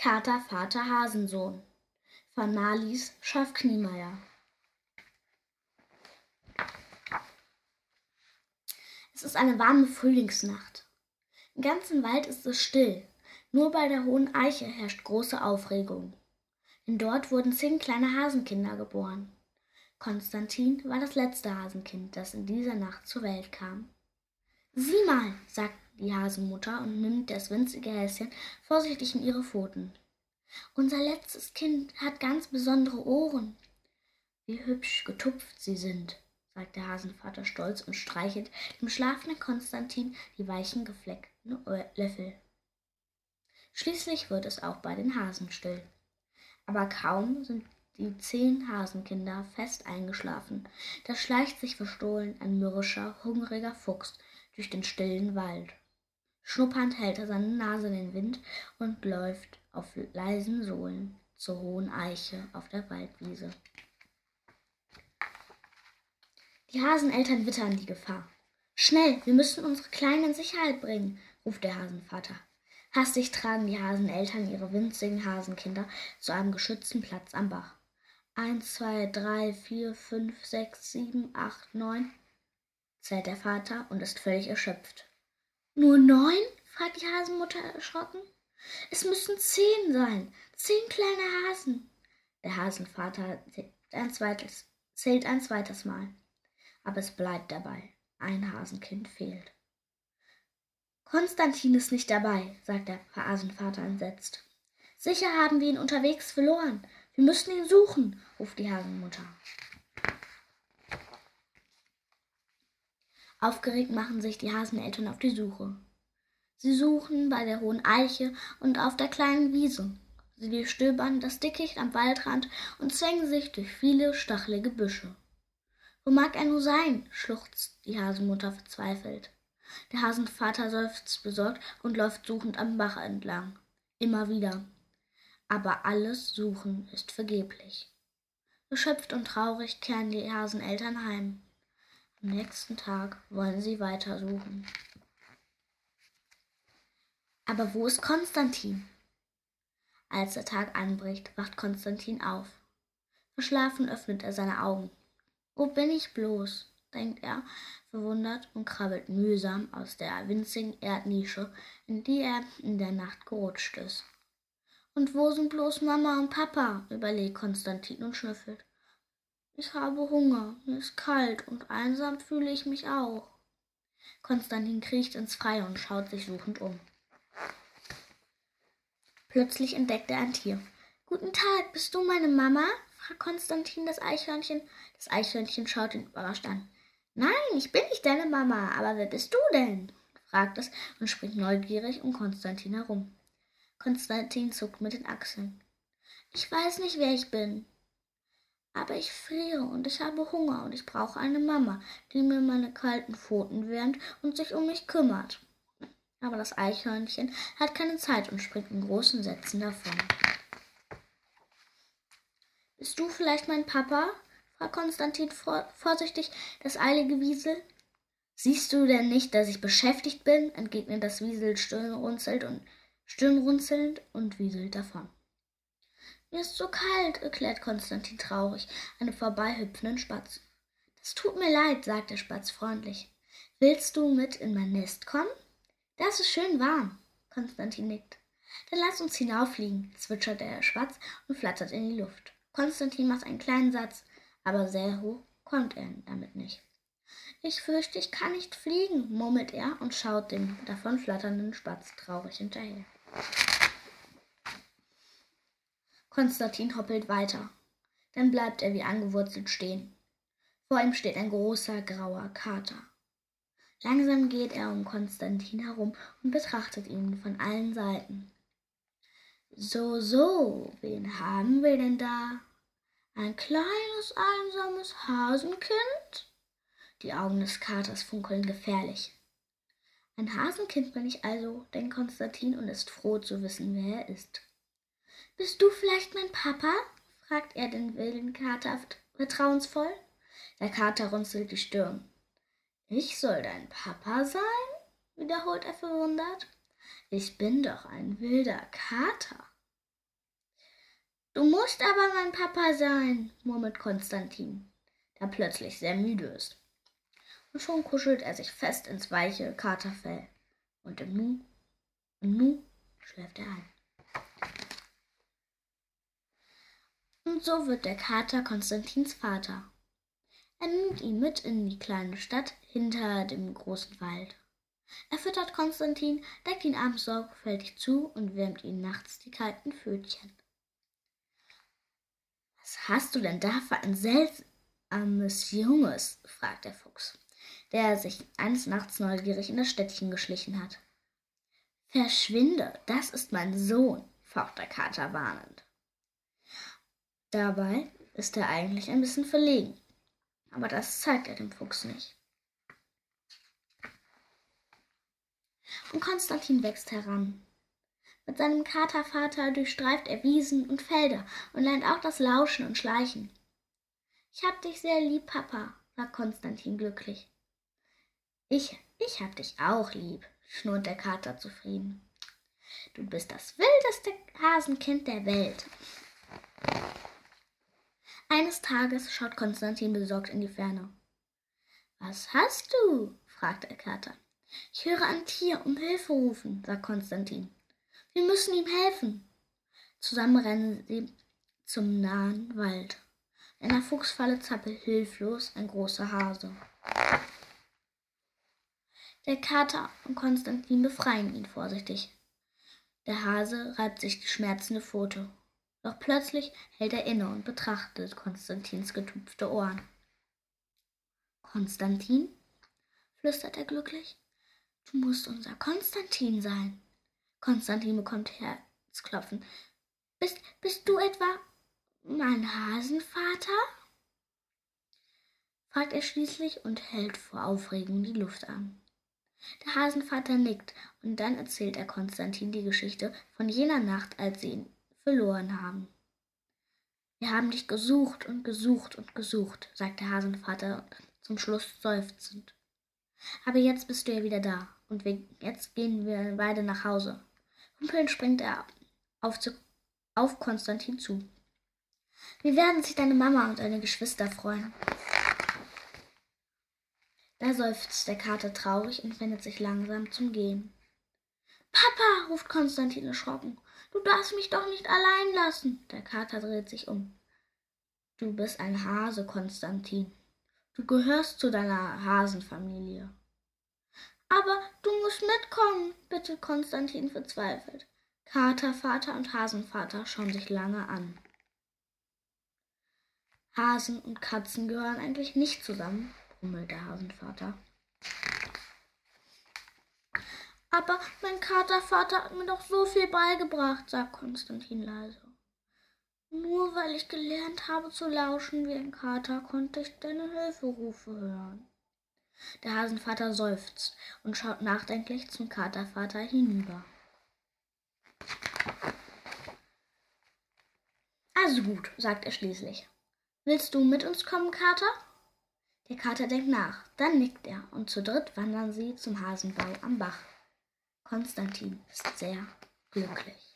Kater, Vater, Hasensohn von Marlies Schaff-Kniemeyer. Es ist eine warme Frühlingsnacht. Im ganzen Wald ist es still. Nur bei der hohen Eiche herrscht große Aufregung. Denn dort wurden zehn kleine Hasenkinder geboren. Konstantin war das letzte Hasenkind, das in dieser Nacht zur Welt kam. Sieh mal, sagt die Hasenmutter und nimmt das winzige Häschen vorsichtig in ihre Pfoten. Unser letztes Kind hat ganz besondere Ohren. Wie hübsch getupft sie sind, sagt der Hasenvater stolz und streichelt dem schlafenden Konstantin die weichen gefleckten Löffel. Schließlich wird es auch bei den Hasen still. Aber kaum sind die zehn Hasenkinder fest eingeschlafen, da schleicht sich verstohlen ein mürrischer, hungriger Fuchs durch den stillen Wald. Schnuppernd hält er seine Nase in den Wind und läuft auf leisen Sohlen zur hohen Eiche auf der Waldwiese. Die Haseneltern wittern die Gefahr. Schnell, wir müssen unsere Kleinen in Sicherheit bringen, ruft der Hasenvater. Hastig tragen die Haseneltern ihre winzigen Hasenkinder zu einem geschützten Platz am Bach. Eins, zwei, drei, vier, fünf, sechs, sieben, acht, neun, zählt der Vater und ist völlig erschöpft. Nur neun? fragt die Hasenmutter erschrocken. Es müssen zehn sein. Zehn kleine Hasen. Der Hasenvater zählt ein zweites, zählt ein zweites Mal. Aber es bleibt dabei. Ein Hasenkind fehlt. Konstantin ist nicht dabei, sagt der Hasenvater entsetzt. Sicher haben wir ihn unterwegs verloren. Wir müssen ihn suchen, ruft die Hasenmutter. Aufgeregt machen sich die Haseneltern auf die Suche. Sie suchen bei der hohen Eiche und auf der kleinen Wiese. Sie durchstöbern das Dickicht am Waldrand und zwängen sich durch viele stachelige Büsche. Wo mag er nur sein? schluchzt die Hasenmutter verzweifelt. Der Hasenvater seufzt besorgt und läuft suchend am Bach entlang. Immer wieder aber alles Suchen ist vergeblich. Erschöpft und traurig kehren die Haseneltern heim. Am nächsten Tag wollen sie weiter suchen. Aber wo ist Konstantin? Als der Tag anbricht, wacht Konstantin auf. Verschlafen öffnet er seine Augen. Wo bin ich bloß? denkt er, verwundert und krabbelt mühsam aus der winzigen Erdnische, in die er in der Nacht gerutscht ist. Und wo sind bloß Mama und Papa? überlegt Konstantin und schnüffelt. Ich habe Hunger, mir ist kalt und einsam fühle ich mich auch. Konstantin kriecht ins Freie und schaut sich suchend um. Plötzlich entdeckt er ein Tier. Guten Tag, bist du meine Mama? fragt Konstantin das Eichhörnchen. Das Eichhörnchen schaut ihn überrascht an. Nein, ich bin nicht deine Mama, aber wer bist du denn? fragt es und springt neugierig um Konstantin herum. Konstantin zuckt mit den Achseln. Ich weiß nicht, wer ich bin. Aber ich friere und ich habe Hunger und ich brauche eine Mama, die mir meine kalten Pfoten wärmt und sich um mich kümmert. Aber das Eichhörnchen hat keine Zeit und springt in großen Sätzen davon. Bist du vielleicht mein Papa? fragt Konstantin vorsichtig das eilige Wiesel. Siehst du denn nicht, dass ich beschäftigt bin? entgegnet das Wiesel stirnrunzelnd und stirnrunzelnd und wieselt davon. Mir ist so kalt, erklärt Konstantin traurig einem vorbeihüpfenden Spatz. Das tut mir leid, sagt der Spatz freundlich. Willst du mit in mein Nest kommen? Das ist schön warm. Konstantin nickt. Dann lass uns hinauffliegen, zwitschert der Spatz und flattert in die Luft. Konstantin macht einen kleinen Satz, aber sehr hoch kommt er damit nicht. Ich fürchte, ich kann nicht fliegen, murmelt er und schaut dem davonflatternden Spatz traurig hinterher. Konstantin hoppelt weiter. Dann bleibt er wie angewurzelt stehen. Vor ihm steht ein großer grauer Kater. Langsam geht er um Konstantin herum und betrachtet ihn von allen Seiten. So, so, wen haben wir denn da? Ein kleines, einsames Hasenkind? Die Augen des Katers funkeln gefährlich. Ein Hasenkind bin ich also, denkt Konstantin und ist froh zu wissen, wer er ist. Bist du vielleicht mein Papa? fragt er den wilden Kater vertrauensvoll. Der Kater runzelt die Stirn. Ich soll dein Papa sein? wiederholt er verwundert. Ich bin doch ein wilder Kater. Du musst aber mein Papa sein, murmelt Konstantin, der plötzlich sehr müde ist. Und schon kuschelt er sich fest ins weiche Katerfell. Und im Nu, im Nu schläft er ein. Und so wird der Kater Konstantins Vater. Er nimmt ihn mit in die kleine Stadt hinter dem großen Wald. Er füttert Konstantin, deckt ihn abends sorgfältig zu und wärmt ihn nachts die kalten Pfötchen. Was hast du denn da für ein seltsames Junges? fragt der Fuchs, der sich eines Nachts neugierig in das Städtchen geschlichen hat. Verschwinde, das ist mein Sohn, faucht der Kater warnend. Dabei ist er eigentlich ein bisschen verlegen, aber das zeigt er dem Fuchs nicht. Und Konstantin wächst heran. Mit seinem Katervater durchstreift er Wiesen und Felder und lernt auch das Lauschen und Schleichen. Ich hab dich sehr lieb, Papa, sagt Konstantin glücklich. Ich, ich hab dich auch lieb, schnurrt der Kater zufrieden. Du bist das wildeste Hasenkind der Welt. Eines Tages schaut Konstantin besorgt in die Ferne. Was hast du? fragt der Kater. Ich höre ein Tier um Hilfe rufen, sagt Konstantin. Wir müssen ihm helfen. Zusammen rennen sie zum nahen Wald. In der Fuchsfalle zappelt hilflos ein großer Hase. Der Kater und Konstantin befreien ihn vorsichtig. Der Hase reibt sich die schmerzende Pfote. Doch plötzlich hält er inne und betrachtet Konstantins getupfte Ohren. Konstantin? flüstert er glücklich. Du musst unser Konstantin sein. Konstantin bekommt Herzklopfen. Bist, bist du etwa mein Hasenvater? fragt er schließlich und hält vor Aufregung die Luft an. Der Hasenvater nickt und dann erzählt er Konstantin die Geschichte von jener Nacht, als sie ihn verloren haben. Wir haben dich gesucht und gesucht und gesucht, sagt der Hasenvater zum Schluss seufzend. Aber jetzt bist du ja wieder da und wir, jetzt gehen wir beide nach Hause. Humpelnd springt er auf, zu, auf Konstantin zu. Wie werden sich deine Mama und deine Geschwister freuen? Da seufzt der Kater traurig und wendet sich langsam zum Gehen. Papa, ruft Konstantin erschrocken. Du darfst mich doch nicht allein lassen. Der Kater dreht sich um. Du bist ein Hase, Konstantin. Du gehörst zu deiner Hasenfamilie. Aber du musst mitkommen, bittet Konstantin verzweifelt. Katervater und Hasenvater schauen sich lange an. Hasen und Katzen gehören eigentlich nicht zusammen, brummelt der Hasenvater. Aber mein Katervater hat mir doch so viel beigebracht, sagt Konstantin leise. Nur weil ich gelernt habe zu lauschen wie ein Kater, konnte ich deine Hilferufe hören. Der Hasenvater seufzt und schaut nachdenklich zum Katervater hinüber. Also gut, sagt er schließlich. Willst du mit uns kommen, Kater? Der Kater denkt nach, dann nickt er und zu dritt wandern sie zum Hasenbau am Bach. Konstantin ist sehr glücklich.